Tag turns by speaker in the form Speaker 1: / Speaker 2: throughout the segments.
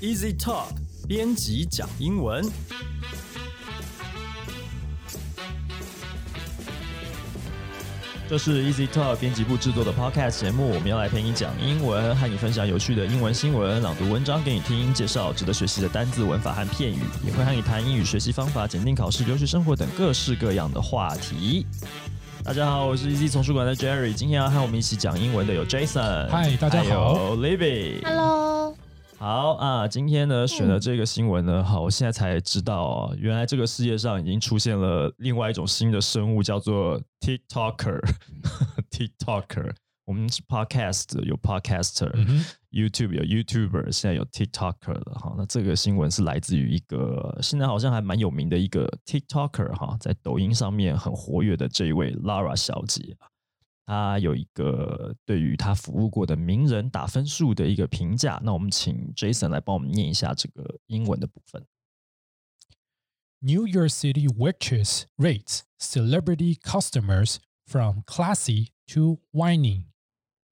Speaker 1: Easy Talk 编辑讲英文。这是 Easy Talk 编辑部制作的 Podcast 节目，我们要来陪你讲英文，和你分享有趣的英文新闻，朗读文章给你听，介绍值得学习的单字、文法和片语，也会和你谈英语学习方法、检定考试、留学生活等各式各样的话题。大家好，我是 Easy 丛书馆的 Jerry，今天要和我们一起讲英文的有 Jason，
Speaker 2: 嗨大家好
Speaker 1: 还有 Libby。好啊，今天呢选的这个新闻呢，好，我现在才知道哦，原来这个世界上已经出现了另外一种新的生物，叫做 TikToker。TikToker，我们是 Podcast 有 Podcaster，、
Speaker 2: 嗯哼
Speaker 1: YouTube 有 YouTuber，现在有 TikToker 了哈。那这个新闻是来自于一个现在好像还蛮有名的一个 TikToker 哈，在抖音上面很活跃的这一位 Lara 小姐啊，她有一个对于她服务过的名人打分数的一个评价。那我们请 Jason 来帮我们念一下这个英文的部分。
Speaker 2: New York City waitress rates celebrity customers from classy to whining.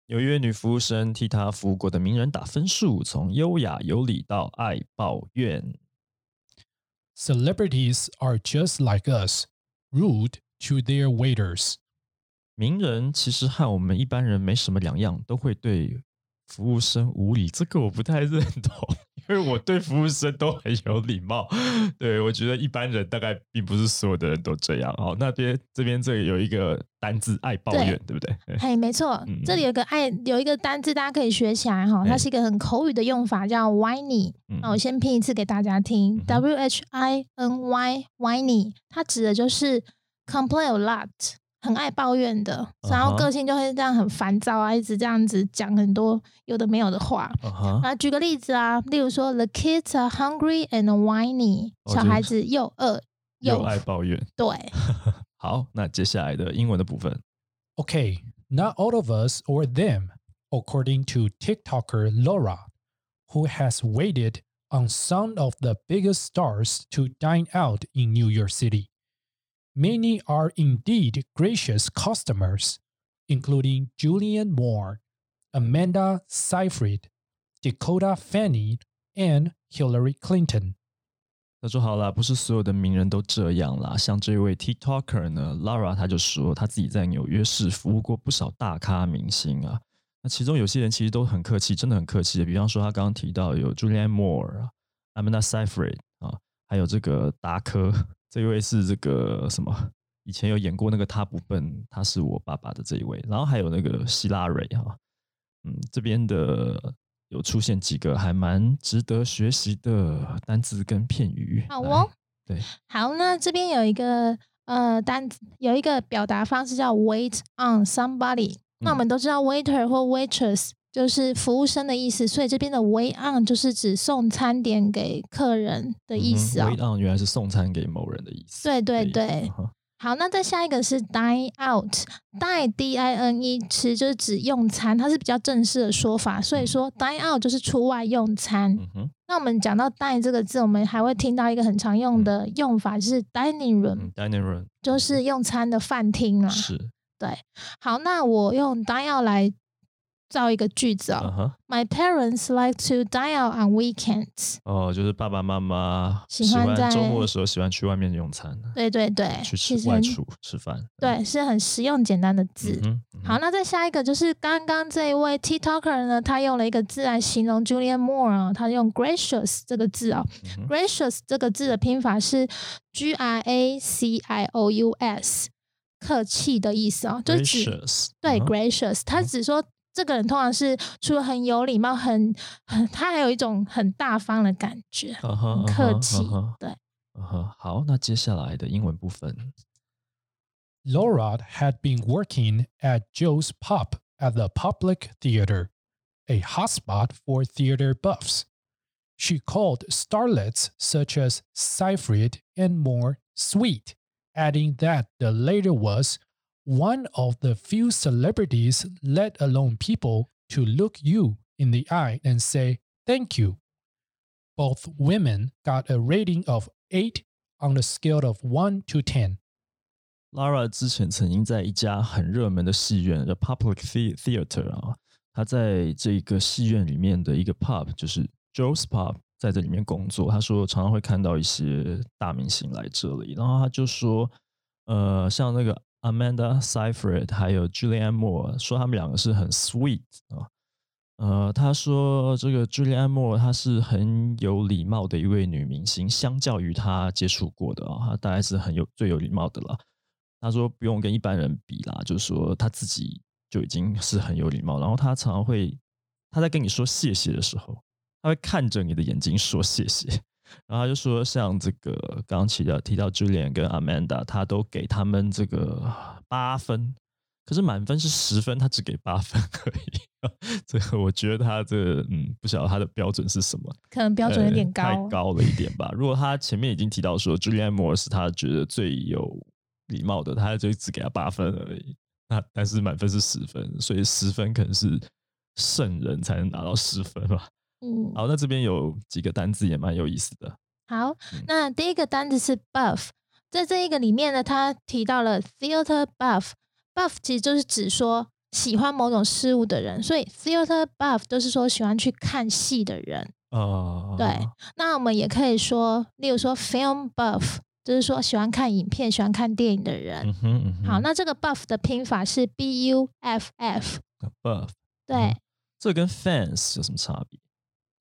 Speaker 1: 纽约女服务生替她服务过的名人打分数，从优雅有礼到爱抱怨。
Speaker 2: Celebrities are just like us, rude to their waiters.
Speaker 1: 名人其实和我们一般人没什么两样，都会对服务生无礼。这个我不太认同，因为我对服务生都很有礼貌。对我觉得一般人大概并不是所有的人都这样。哦，那边这边这里有一个单字爱抱怨，对不对？对
Speaker 3: 嘿，没错，
Speaker 1: 嗯
Speaker 3: 这里有个爱有一个单字，大家可以学起来哈，
Speaker 1: 哎
Speaker 3: 它是一个很口语的用法，叫 whiny。
Speaker 1: 嗯
Speaker 3: 那我先拼一次给大家听
Speaker 1: 嗯
Speaker 3: ，W H I N Y whiny，它指的就是 complain a lot，很爱抱怨的，然后个性就会这样很烦躁啊，一直这样子讲很多有的没有的话。
Speaker 1: 啊哈，
Speaker 3: 啊，举个例子啊，例如说，The kids are hungry and whiny，小孩子又饿
Speaker 1: 又爱抱怨。
Speaker 3: 对。
Speaker 1: 好，那接下来的英文的部分。
Speaker 2: Okay, not all of us or them, according to TikToker Laura, who has waited on some of the biggest stars to dine out in New York City. Many are indeed gracious customers, including Julianne Moore, Amanda Seyfried, Dakota Fanning, and Hillary Clinton.
Speaker 1: 他说：“好啦，不是所有的名人都这样啦。像这位 TikToker 呢，Lara，他就说他自己在纽约市服务过不少大咖明星啊。那其中有些人其实都很客气，真的很客气的。比方说他刚刚提到有 Julianne Moore 啊，Amanda Seyfried 啊，还有这个达科， 这一位是这个什么？以前有演过那个他不笨，他是我爸爸的这一位。然后还有那个希拉蕊哈、嗯，这边的有出现几个还蛮值得学习的单词跟片语。
Speaker 3: 好哦，
Speaker 1: 对，
Speaker 3: 好，那这边有一个呃单词，有一个表达方式叫 wait on somebody。那我
Speaker 1: 嗯
Speaker 3: 们都知道 waiter 或 waitress 就是服务生的意思，所以这边的 wait on 就是指送餐点给客人的意思哦。
Speaker 1: Wait on 原来是送餐给某人的意思。
Speaker 3: 对对对
Speaker 1: 嗯
Speaker 3: 好，那再下一个是 dine out，dine d i n e 吃就是指用餐，它是比较正式的说法，所以说 dine out 就是出外用餐。
Speaker 1: 嗯哼，
Speaker 3: 那我们讲到 dine 这个字，我们还会听到一个很常用的用法，就是 dining room，、
Speaker 1: 嗯，dining room
Speaker 3: 就是用餐的饭厅啦。
Speaker 1: 是，
Speaker 3: 对，好，那我用 dine out 来造一个句子哦。
Speaker 1: 嗯哼
Speaker 3: ，My parents like to dine out on weekends。
Speaker 1: 哦，就是爸爸妈妈喜欢
Speaker 3: 在
Speaker 1: 周末的时候喜欢去外面用餐，
Speaker 3: 对对对，
Speaker 1: 去吃外出吃饭。
Speaker 3: 对，是很实用简单的字。
Speaker 1: 嗯，嗯
Speaker 3: 好，，那再下一个就是刚刚这一位 TikToker 呢，他用了一个字来形容 Julian Moore 啊，他用 gracious 这个字哦。
Speaker 1: 嗯
Speaker 3: gracious 这个字的拼法是 G R A C I O U S，客气的意思哦，就是指
Speaker 1: gracious，
Speaker 3: 对 gracious，他只说这个人通常是除了很有礼貌，很很他还有一种很大方的感觉，
Speaker 1: 嗯哼
Speaker 3: 很客气
Speaker 1: 嗯哼。
Speaker 3: 对，
Speaker 1: 嗯哼，好，那接下来的英文部分，
Speaker 2: Laura had been working at Joe's Pub at the Public Theater, a hotspot for theater buffs. She called starlets such as Seyfried and Moore sweet, adding that the latter was one of the few celebrities, let alone people, to look you in the eye and say thank you. Both women got a rating of 8 on a scale of 1 to 10.
Speaker 1: Lara 之前曾经在一家很热门的戏院的 Public The- Theater 啊，她在这个戏院里面的一个 pub，就是 Joe's Pub 在这里面工作，他说常常会看到一些大明星来这里，然后他就说，呃，像那个 Amanda Seyfried 还有 Julianne Moore，说他们两个是很 sweet 啊。呃，他说这个 Julianne Moore 她是很有礼貌的一位女明星，相较于他接触过的啊，她大概是很有最有礼貌的了。他说不用跟一般人比啦，就是说他自己就已经是很有礼貌。然后他常常会他在跟你说谢谢的时候，他会看着你的眼睛说谢谢。然后他就说，像这个刚刚提到提到 Julian 跟 Amanda，他都给他们这个八分。可是满分是十分，他只给八分而已。这个我觉得他这嗯，不晓得他的标准是什么，
Speaker 3: 可能标准有点高，
Speaker 1: 太高了一点吧。如果他前面已经提到说 Julianne Moore 是他觉得最有礼貌的，他就只给他八分而已。那但是满分是十分，所以十分可能是圣人才能拿到十分吧。嗯，好，那这边有几个单字也蛮有意思的。
Speaker 3: 好，那第一个单字是 buff，在这一个里面呢，他提到了 theater buff。buff 其实就是指说喜欢某种事物的人，所以 theater buff 就是说喜欢去看戏的人。哦，对。那我们也可以说，例如说 film buff，就是说喜欢看影片、喜欢看电影的人。嗯哼好，那这个 buff 的拼法是 b u f f。
Speaker 1: buff。
Speaker 3: 对。
Speaker 1: 这跟 fans 有什么差别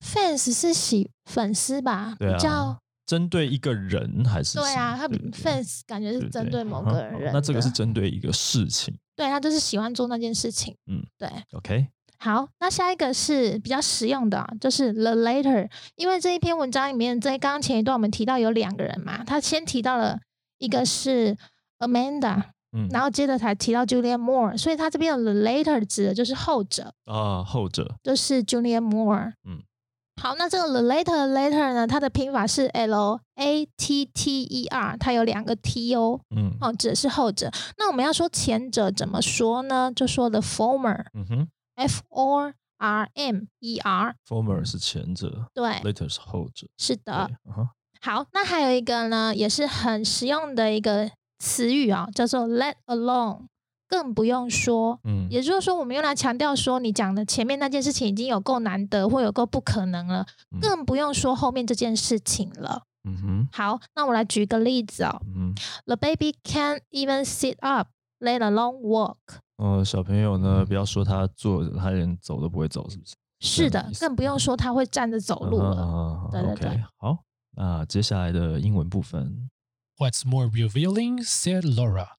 Speaker 3: ？fans 是喜粉丝吧？
Speaker 1: 对
Speaker 3: 啊。
Speaker 1: 针对一个人还是？
Speaker 3: 对啊，他 fans 感觉是针对某个人。
Speaker 1: 那这个是针对一个事情。
Speaker 3: 对他就是喜欢做那件事情。嗯，对。
Speaker 1: OK。
Speaker 3: 好，那下一个是比较实用的，就是 the later。因为这一篇文章里面，在刚刚前一段我们提到有两个人嘛，他先提到了一个是 Amanda，嗯，然后接着才提到 Julian Moore，所以他这边的 the later 指的就是后者
Speaker 1: 啊，后者
Speaker 3: 就是 Julian Moore。嗯。好，那这个 the later later 呢？它的拼法是 L A T T E R，它有两个 T 哦，嗯，哦，指的是后者。那我们要说前者怎么说呢？就说 the former，嗯哼，F O R M E R，former
Speaker 1: 是前者，
Speaker 3: 对
Speaker 1: ，later 是后者，
Speaker 3: 是的。好，那还有一个呢，也是很实用的一个词语啊，叫做 let alone。更不用说，嗯，也就是说，我们用来强调说，你讲的前面那件事情已经有够难得，或有够不可能了，更不用说后面这件事情了。嗯哼，好，那我来举个例子哦。嗯，The baby can't even sit up, let alone walk。
Speaker 1: 呃，小朋友呢，不要说他坐着，他连走都不会走，是不是？
Speaker 3: 是的，更不用说他会站着走路了。对对对，
Speaker 1: 好，那接下来的英文部分。
Speaker 2: What's more revealing? said Laura.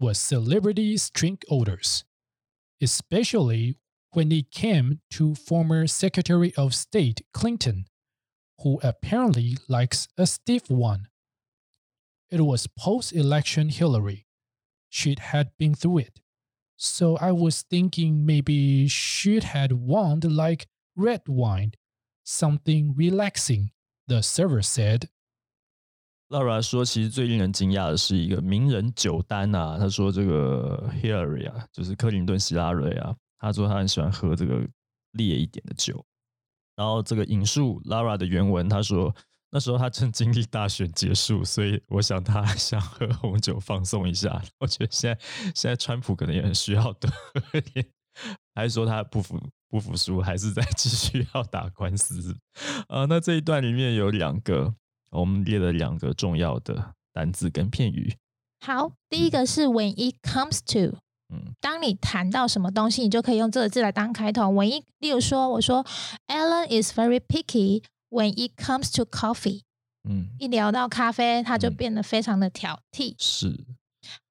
Speaker 2: Was celebrities' drink orders, especially when it came to former Secretary of State Clinton, who apparently likes a stiff one. It was post election Hillary. She'd had been through it. So I was thinking maybe she'd had want like red wine, something relaxing, the server said.
Speaker 1: Laura 说，其实最令人惊讶的是一个名人酒单啊。他说，这个 Hillary 啊，就是克林顿希拉瑞啊，他说他很喜欢喝这个烈一点的酒。然后这个引述 Laura 的原文，他说那时候他正经历大选结束，所以我想他想喝红酒放松一下。我觉得现在现在川普可能也很需要多喝点，还是说他不服不服输，还是在继续要打官司啊？那这一段里面有两个。我们列了两个重要的单字跟片语。
Speaker 3: 好，第一个是 when it comes to，嗯，当你谈到什么东西，你就可以用这个字来当开头。when it，例如说，我说 Alan is very picky when it comes to coffee。嗯，一聊到咖啡，他就变得非常的挑剔。
Speaker 1: 是。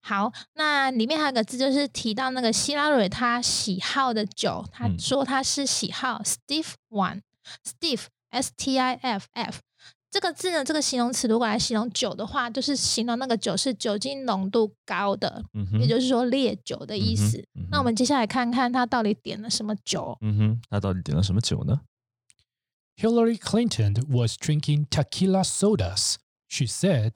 Speaker 3: 好，那里面还有个字，就是提到那个希拉蕊他喜好的酒，他说他是喜好 stiff one，stiff，s t i f f。这个字呢，这个形容词如果来形容酒的话，就是形容那个酒是酒精浓度高的，也就是说烈酒的意思。那我们接下来看看他到底点了什么酒。
Speaker 1: 嗯哼，他到底点了什么酒呢
Speaker 2: ？Hillary Clinton was drinking tequila sodas, she said,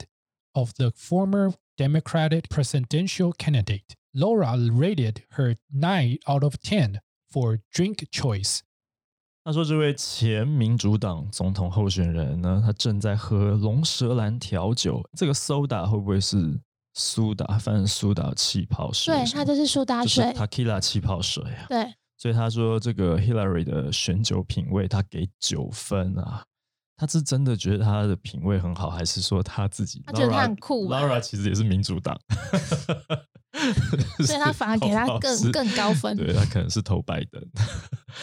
Speaker 2: of the former Democratic presidential candidate. Laura rated her 9 out of 10 for drink choice.
Speaker 1: 他说：“这位前民主党总统候选人呢，他正在喝龙舌兰调酒。这个苏打会不会是苏打？反正苏打气泡水，
Speaker 3: 对，它就是苏打水
Speaker 1: ，Tequila 气泡水啊。
Speaker 3: 对，
Speaker 1: 所以他说这个 Hillary 的选酒品味，他给九分啊。他是真的觉得他的品味很好，还是说他自己？
Speaker 3: 他觉得他很酷吧
Speaker 1: Laura 其实也是民主党，
Speaker 3: 所以他反而 给他更更高分
Speaker 1: 对他可能是投拜登。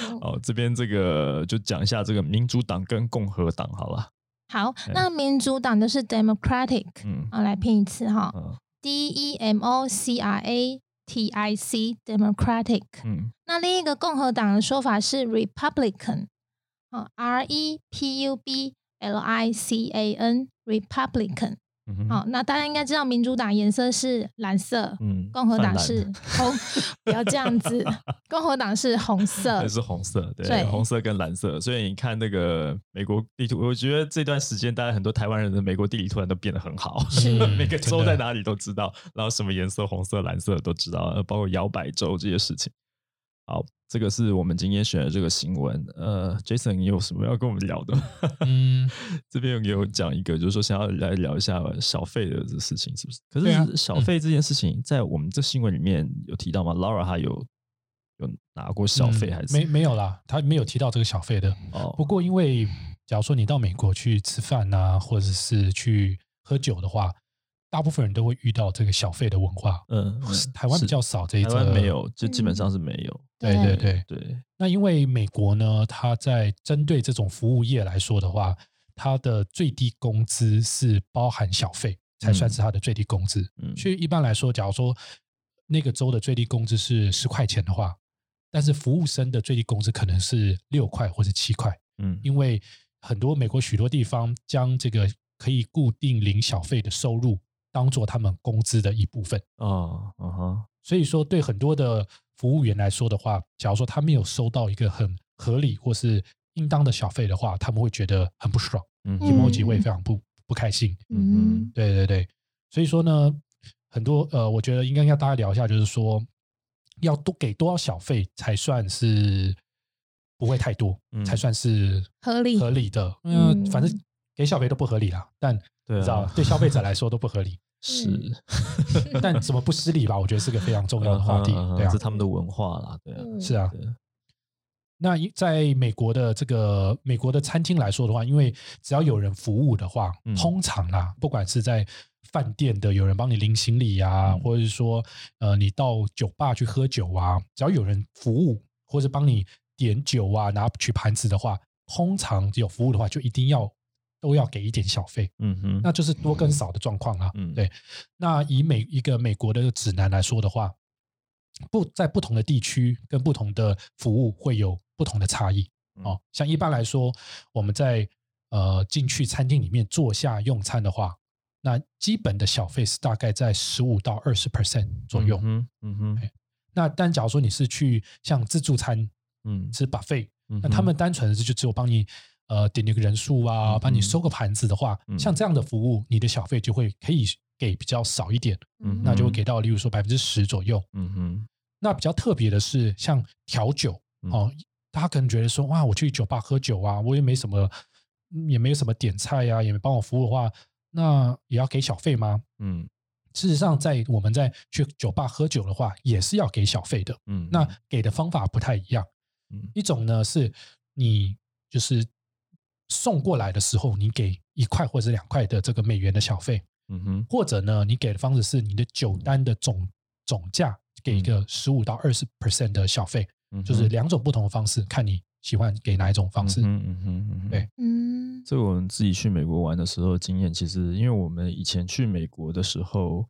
Speaker 3: 嗯
Speaker 1: 哦，这边这个就讲一下这个民主党跟共和党好了。
Speaker 3: 好，那民主党就是 Democratic，
Speaker 1: 嗯
Speaker 3: 啊，来拼一次哈
Speaker 1: 嗯
Speaker 3: ，D E M O C R A T I C Democratic。
Speaker 1: 嗯
Speaker 3: 那另一个共和党的说法是 Republican，啊，R E P U B L I C A N Republican。好，那大家应该知道民主党颜色是蓝色，
Speaker 1: 嗯，
Speaker 3: 共和党是红，不要这样子，共和党是红色
Speaker 1: 那。是红色，对，
Speaker 3: 对
Speaker 1: 红色跟蓝色。所以你看那个美国地图，我觉得这段时间，大家很多台湾人的美国地理突然都变得很好，
Speaker 3: 是
Speaker 1: 每个州在哪里都知道，然后什么颜色，红色、蓝色都知道，呃包括摇摆州这些事情。好，这个是我们今天选的这个新闻。呃，Jason，你有什么要跟我们聊的吗？
Speaker 2: 嗯，
Speaker 1: 这边也有讲一个，就是说想要来聊一下小费的这事情，是不是？可是小费这件事情，在我们这新闻里面有提到吗？Laura 她有有拿过小费
Speaker 2: 嗯
Speaker 1: 还是、
Speaker 2: 没没有啦？他没有提到这个小费的。
Speaker 1: 哦
Speaker 2: 不过因为假如说你到美国去吃饭呐、或者是去喝酒的话，大部分人都会遇到这个小费的文化。
Speaker 1: 嗯，嗯
Speaker 2: 台湾比较少这一
Speaker 1: 台
Speaker 2: 则，
Speaker 1: 湾没有，就基本上是没有。
Speaker 2: 对对对，
Speaker 1: 对，
Speaker 2: 那因为美国呢，它在针对这种服务业来说的话，它的最低工资是包含小费才算是它的最低工资。
Speaker 1: 嗯
Speaker 2: 所以一般来说，假如说那个州的最低工资是十块钱的话，但是服务生的最低工资可能是六块或者七块，
Speaker 1: 嗯
Speaker 2: 因为很多美国许多地方将这个可以固定领小费的收入当做他们工资的一部分。
Speaker 1: 哦，嗯哼，
Speaker 2: 所以说，对很多的服务员来说的话，假如说他没有收到一个很合理或是应当的小费的话，他们会觉得很不爽
Speaker 1: 嗯哼
Speaker 2: ，emoji 会非常不不开心。
Speaker 3: 嗯，
Speaker 2: 对对对，所以说呢，很多呃，我觉得应该要大家聊一下，就是说要多给多少小费才算是不会太多，
Speaker 1: 嗯
Speaker 2: 才算是
Speaker 3: 合理
Speaker 2: 合理的。嗯，
Speaker 3: 嗯
Speaker 2: 反正给小费都不合理啦，但
Speaker 1: 对
Speaker 2: 你知道
Speaker 1: 啊，
Speaker 2: 对消费者来说都不合理。
Speaker 1: 是
Speaker 2: 但怎么不失礼吧？我觉得是个非常重要的话题。对啊
Speaker 1: 是，他们的文化啦，对啊，
Speaker 3: 嗯
Speaker 2: 是啊。那在美国的这个美国的餐厅来说的话，因为只要有人服务的话，
Speaker 1: 嗯
Speaker 2: 通常啦，不管是在饭店的有人帮你拎行李啊，
Speaker 1: 嗯
Speaker 2: 或者是说呃你到酒吧去喝酒啊，只要有人服务或者帮你点酒啊、拿取盘子的话，通常有服务的话，就一定要都要给一点小费。
Speaker 1: 嗯哼，
Speaker 2: 那就是多跟少的状况啦。
Speaker 1: 嗯
Speaker 2: 对。那以美一个美国的指南来说的话，不在不同的地区跟不同的服务会有不同的差异
Speaker 1: 嗯
Speaker 2: 哦。像一般来说，我们在呃进去餐厅里面坐下用餐的话，那基本的小费是大概在十五到二十 percent 左右。
Speaker 1: 嗯哼，嗯哼，
Speaker 2: 那但假如说你是去像自助餐
Speaker 1: 嗯，
Speaker 2: 吃 buffet，
Speaker 1: 嗯
Speaker 2: 那他们单纯是就只有帮你呃点那个人数啊，
Speaker 1: 嗯
Speaker 2: 帮你收个盘子的话，
Speaker 1: 嗯。
Speaker 2: 像这样的服务，你的小费就会可以给比较少一点，
Speaker 1: 嗯
Speaker 2: 那就会给到例如说百分之十左右。
Speaker 1: 嗯哼，
Speaker 2: 那比较特别的是，像调酒
Speaker 1: 嗯。
Speaker 2: 哦，大家可能觉得说，哇，我去酒吧喝酒啊，我也没什么，嗯也没有什么点菜呀、也没帮我服务的话，那也要给小费吗？
Speaker 1: 嗯。
Speaker 2: 事实上，在我们在去酒吧喝酒的话，也是要给小费的。
Speaker 1: 嗯，
Speaker 2: 那给的方法不太一样。
Speaker 1: 嗯。
Speaker 2: 一种呢是你就是送过来的时候，你给一块或者两块的这个美元的小费，
Speaker 1: 嗯哼，
Speaker 2: 或者呢你给的方式是你的酒单的总总价给一个十五到二十 percent 的小费，
Speaker 1: 嗯
Speaker 2: 就是两种不同的方式，看你喜欢给哪一种方式。
Speaker 1: 嗯哼嗯哼嗯哼。
Speaker 2: 对。
Speaker 3: 嗯。
Speaker 1: 这个我们自己去美国玩的时候的经验，其实因为我们以前去美国的时候，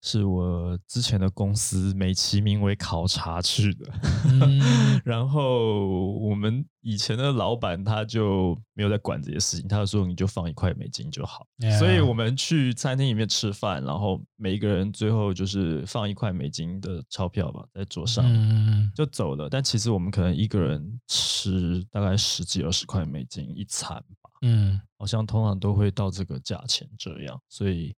Speaker 1: 是我之前的公司美其名为考察去的，
Speaker 2: 嗯
Speaker 1: 然后我们以前的老板他就没有在管这些事情，他就说你就放一块美金就好。所以我们去餐厅里面吃饭，然后每一个人最后就是放一块美金的钞票吧在桌上。
Speaker 2: 嗯
Speaker 1: 就走了，但其实我们可能一个人吃大概十几二十块美金一餐吧，
Speaker 2: 嗯
Speaker 1: 好像通常都会到这个价钱这样，所以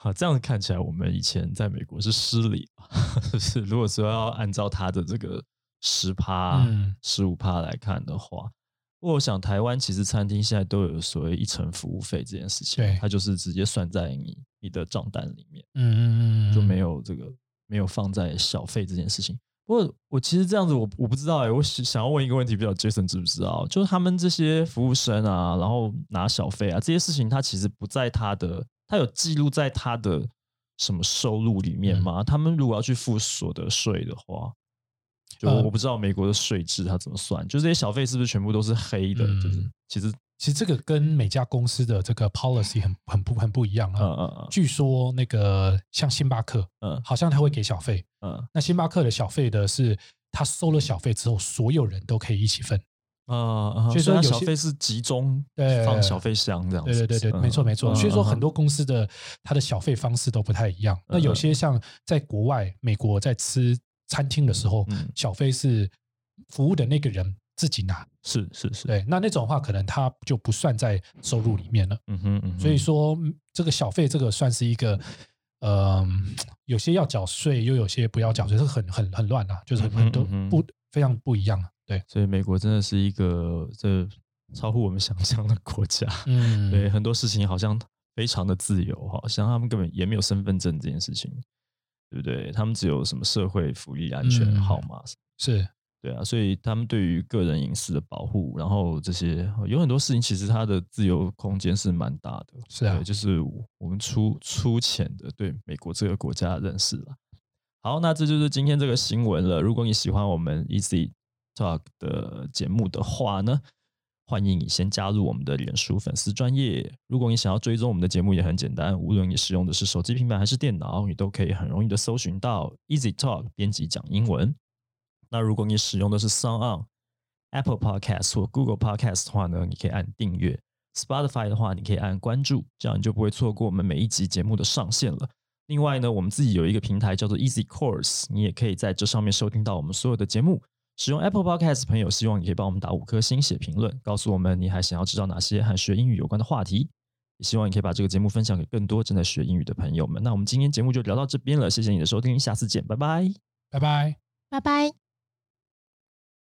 Speaker 1: 好这样看起来，我们以前在美国是失礼，就是如果说要按照他的这个十趴
Speaker 2: 嗯、
Speaker 1: 十五趴来看的话，我想台湾其实餐厅现在都有所谓一层服务费这件事情，
Speaker 2: 对
Speaker 1: 它就是直接算在你你的账单里面，
Speaker 2: 嗯嗯嗯，
Speaker 1: 就没有这个没有放在小费这件事情。不过我其实这样子我我不知道哎、我想想要问一个问题，不知道 Jason 知不知道？就是他们这些服务生啊，然后拿小费啊这些事情，他其实不在他的，他有记录在他的什么收入里面吗？他们如果要去付所得税的话，就
Speaker 2: 呃
Speaker 1: 我不知道美国的税制他怎么算，就这些小费是不是全部都是黑的？就是
Speaker 2: 嗯
Speaker 1: 其实，
Speaker 2: 其实这个跟每家公司的这个 policy 很很不很不一样
Speaker 1: 嗯
Speaker 2: 啊。
Speaker 1: 嗯嗯
Speaker 2: 据说那个像星巴克，
Speaker 1: 嗯
Speaker 2: 好像他会给小费。
Speaker 1: 嗯
Speaker 2: 那星巴克的小费的是，他收了小费之后，所有人都可以一起分。
Speaker 1: 啊，嗯所以
Speaker 2: 说有些
Speaker 1: 小费是集中
Speaker 2: 对
Speaker 1: 放小费箱这样子，
Speaker 2: 对对对对，没错没错。
Speaker 1: 嗯
Speaker 2: 所以说
Speaker 1: 嗯
Speaker 2: 很多公司的它的小费方式都不太一样。那有些像在国外，美国在吃餐厅的时候
Speaker 1: 嗯，
Speaker 2: 小费是服务的那个人自己拿。
Speaker 1: 是是是，
Speaker 2: 对，那那种的话，可能他就不算在收入里面了。
Speaker 1: 嗯哼嗯，
Speaker 2: 所以说，嗯这个小费这个算是一个，嗯，有些要缴税，又有些不要缴税，这个很很很乱啊，就是很多不非常不一样啊。对，
Speaker 1: 所以美国真的是一个这超乎我们想象的国家。
Speaker 2: 嗯
Speaker 1: 对，很多事情好像非常的自由，好像他们根本也没有身份证这件事情，对不对？他们只有什么社会福利安全
Speaker 2: 嗯
Speaker 1: 号码，
Speaker 2: 是，
Speaker 1: 对啊，所以他们对于个人隐私的保护，然后这些有很多事情，其实它的自由空间是蛮大的。
Speaker 2: 是啊
Speaker 1: 就是我们粗粗浅的对美国这个国家的认识了。好，那这就是今天这个新闻了。如果你喜欢我们 Easy Talk 的节目的话呢，欢迎你先加入我们的脸书粉丝专业。如果你想要追踪我们的节目，也很简单，无论你使用的是手机、平板还是电脑，你都可以很容易的搜寻到 Easy Talk 编辑讲英文。那如果你使用的是 Sound On、Apple Podcast 或 Google Podcast 的话呢，你可以按订阅；Spotify 的话，你可以按关注，这样你就不会错过我们每一集节目的上线了。另外呢，我们自己有一个平台叫做 Easy Course，你也可以在这上面收听到我们所有的节目。使用 Apple Podcast 的朋友，希望你可以帮我们打五颗星、写评论，告诉我们你还想要知道哪些和学英语有关的话题。也希望你可以把这个节目分享给更多正在学英语的朋友们。那我们今天节目就聊到这边了，谢谢你的收听，下次见，拜拜。
Speaker 2: 拜拜。
Speaker 3: 拜拜。